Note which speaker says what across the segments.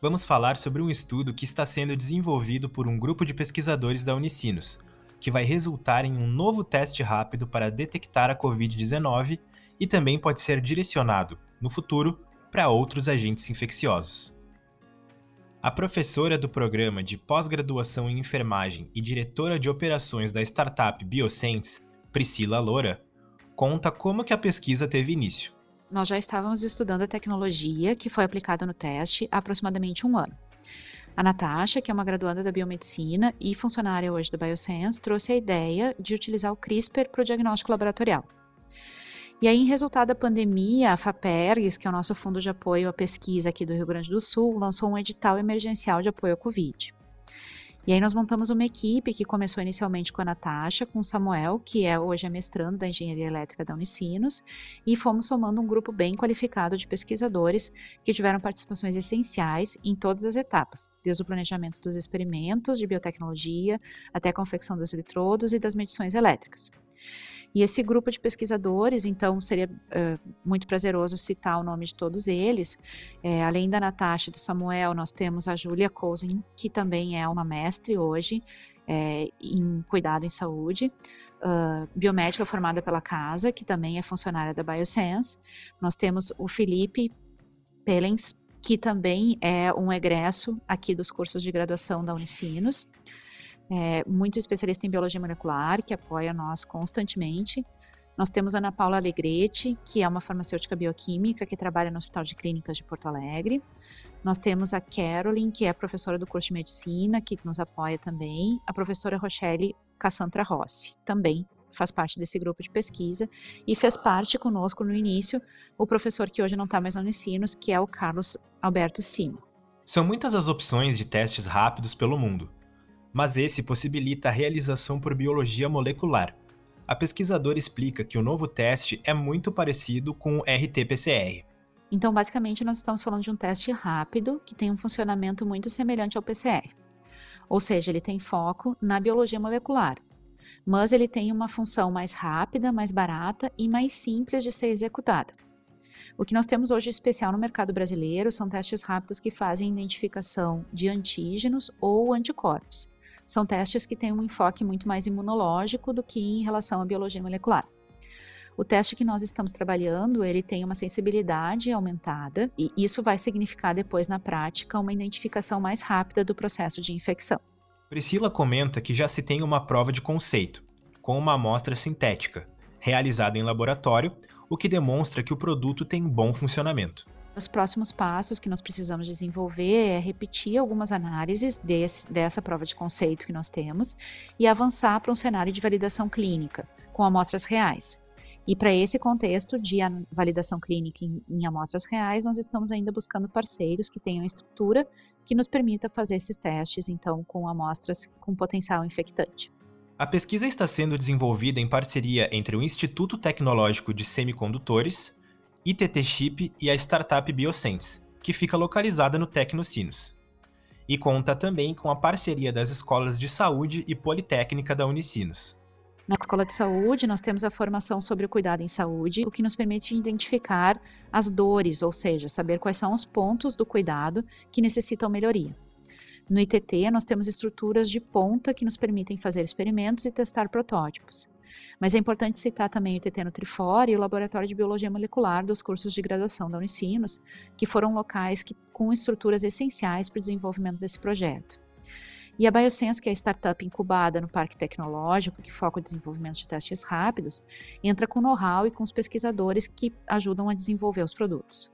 Speaker 1: vamos falar sobre um estudo que está sendo desenvolvido por um grupo de pesquisadores da Unicinos, que vai resultar em um novo teste rápido para detectar a Covid-19 e também pode ser direcionado, no futuro, para outros agentes infecciosos. A professora do programa de pós-graduação em enfermagem e diretora de operações da startup Biosense, Priscila Loura, conta como que a pesquisa teve início
Speaker 2: nós já estávamos estudando a tecnologia que foi aplicada no teste há aproximadamente um ano. A Natasha, que é uma graduanda da biomedicina e funcionária hoje da Biosense, trouxe a ideia de utilizar o CRISPR para o diagnóstico laboratorial. E aí, em resultado da pandemia, a FAPERGS, que é o nosso fundo de apoio à pesquisa aqui do Rio Grande do Sul, lançou um edital emergencial de apoio à Covid. E aí nós montamos uma equipe que começou inicialmente com a Natasha, com o Samuel, que é hoje é mestrando da Engenharia Elétrica da Unicinos, e fomos somando um grupo bem qualificado de pesquisadores que tiveram participações essenciais em todas as etapas, desde o planejamento dos experimentos de biotecnologia até a confecção dos eletrodos e das medições elétricas. E esse grupo de pesquisadores, então, seria muito prazeroso citar o nome de todos eles. É, além da Natasha e do Samuel, nós temos a Julia Cousin, que também é uma mestre hoje é, em cuidado em saúde, uh, biomédica formada pela casa, que também é funcionária da Biosense. Nós temos o Felipe Pelens, que também é um egresso aqui dos cursos de graduação da Unicinos é, muito especialista em biologia molecular, que apoia nós constantemente. Nós temos Ana Paula Alegrete, que é uma farmacêutica bioquímica que trabalha no Hospital de Clínicas de Porto Alegre. Nós temos a Carolyn, que é professora do curso de medicina, que nos apoia também. A professora Rochelle Cassantra Rossi, também faz parte desse grupo de pesquisa e fez parte conosco no início o professor que hoje não está mais no Unicinos, que é o Carlos Alberto Simo.
Speaker 1: São muitas as opções de testes rápidos pelo mundo mas esse possibilita a realização por biologia molecular. A pesquisadora explica que o novo teste é muito parecido com o RT-PCR.
Speaker 2: Então, basicamente, nós estamos falando de um teste rápido que tem um funcionamento muito semelhante ao PCR. Ou seja, ele tem foco na biologia molecular, mas ele tem uma função mais rápida, mais barata e mais simples de ser executada. O que nós temos hoje especial no mercado brasileiro são testes rápidos que fazem identificação de antígenos ou anticorpos são testes que têm um enfoque muito mais imunológico do que em relação à biologia molecular. O teste que nós estamos trabalhando, ele tem uma sensibilidade aumentada e isso vai significar depois na prática uma identificação mais rápida do processo de infecção.
Speaker 1: Priscila comenta que já se tem uma prova de conceito, com uma amostra sintética, realizada em laboratório, o que demonstra que o produto tem bom funcionamento.
Speaker 2: Os próximos passos que nós precisamos desenvolver é repetir algumas análises desse, dessa prova de conceito que nós temos e avançar para um cenário de validação clínica com amostras reais. E para esse contexto de validação clínica em, em, amostras reais, nós estamos ainda buscando parceiros que tenham estrutura que nos permita fazer esses testes, então, com amostras com potencial infectante.
Speaker 1: A pesquisa está sendo desenvolvida em parceria entre o Instituto Tecnológico de Semicondutores, ITT Chip e a startup Biosense, que fica localizada no Tecnocinos. E conta também com a parceria das escolas de saúde e politécnica da Unicinos.
Speaker 2: Na escola de saúde, nós temos a formação sobre o cuidado em saúde, o que nos permite identificar as dores, ou seja, saber quais são os pontos do cuidado que necessitam melhoria. No ITT, nós temos estruturas de ponta que nos permitem fazer experimentos e testar protótipos. Mas é importante citar também o ITT Nutrifor e o Laboratório de Biologia Molecular dos cursos de graduação da Unicinos, que foram locais que, com estruturas essenciais para o desenvolvimento desse projeto. E a Biosense, que é a startup incubada no Parque Tecnológico, que foca o desenvolvimento de testes rápidos, entra com know-how e com os pesquisadores que ajudam a desenvolver os produtos.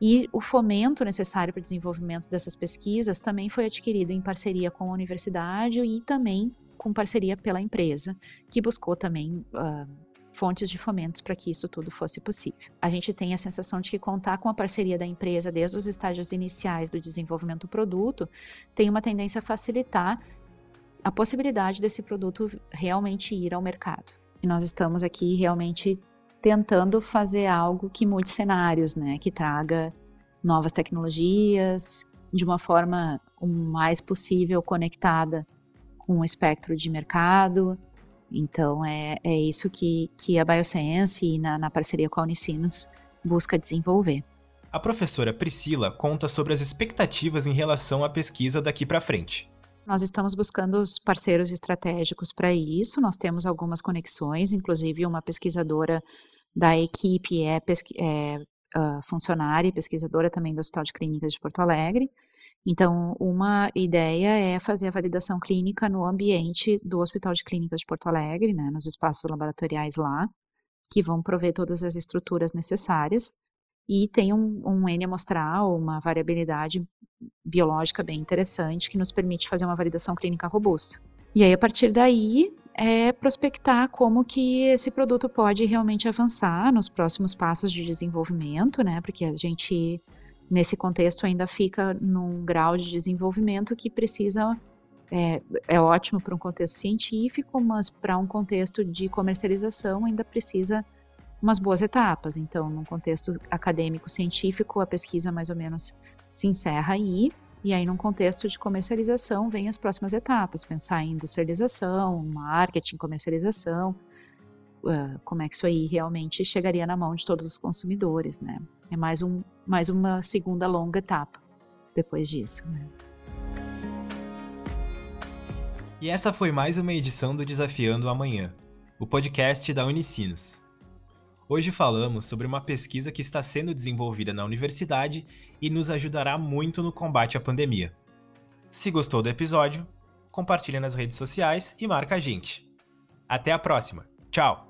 Speaker 2: E o fomento necessário para o desenvolvimento dessas pesquisas também foi adquirido em parceria com a universidade e também com parceria pela empresa, que buscou também uh, fontes de fomentos para que isso tudo fosse possível. A gente tem a sensação de que contar com a parceria da empresa desde os estágios iniciais do desenvolvimento do produto tem uma tendência a facilitar a possibilidade desse produto realmente ir ao mercado. E nós estamos aqui realmente tentando fazer algo que mude cenários, né? Que traga novas tecnologias de uma forma o mais possível conectada o espectro de mercado. Então, é, é isso que, que a Bioscience, na, na parceria com a Unicinos, busca desenvolver.
Speaker 1: A professora Priscila conta sobre as expectativas em relação à pesquisa daqui para frente.
Speaker 2: Nós estamos buscando os parceiros estratégicos para isso. Nós temos algumas conexões, inclusive uma pesquisadora da equipe é, é uh, funcionária e pesquisadora também do Hospital de Clínicas de Porto Alegre. Então, uma ideia é fazer a validação clínica no ambiente do Hospital de Clínicas de Porto Alegre, né, nos espaços laboratoriais lá, que vão prover todas as estruturas necessárias e tem um, um N amostral, uma variabilidade biológica bem interessante que nos permite fazer uma validação clínica robusta. E aí, a partir daí, é prospectar como que esse produto pode realmente avançar nos próximos passos de desenvolvimento, né? Porque a gente, nesse contexto, ainda fica num grau de desenvolvimento que precisa. É, é ótimo para um contexto científico, mas para um contexto de comercialização ainda precisa umas boas etapas. Então, num contexto acadêmico científico, a pesquisa mais ou menos se encerra aí, e aí num contexto de comercialização vem as próximas etapas, pensar em industrialização, marketing, comercialização, como é que isso aí realmente chegaria na mão de todos os consumidores, né? É mais, um, mais uma segunda longa etapa depois disso, né?
Speaker 1: E essa foi mais uma edição do Desafiando Amanhã, o podcast da Unicinos. Hoje falamos sobre uma pesquisa que está sendo desenvolvida na universidade e nos ajudará muito no combate à pandemia. Se gostou do episódio, compartilhe nas redes sociais e marca a gente. Até a próxima. Tchau!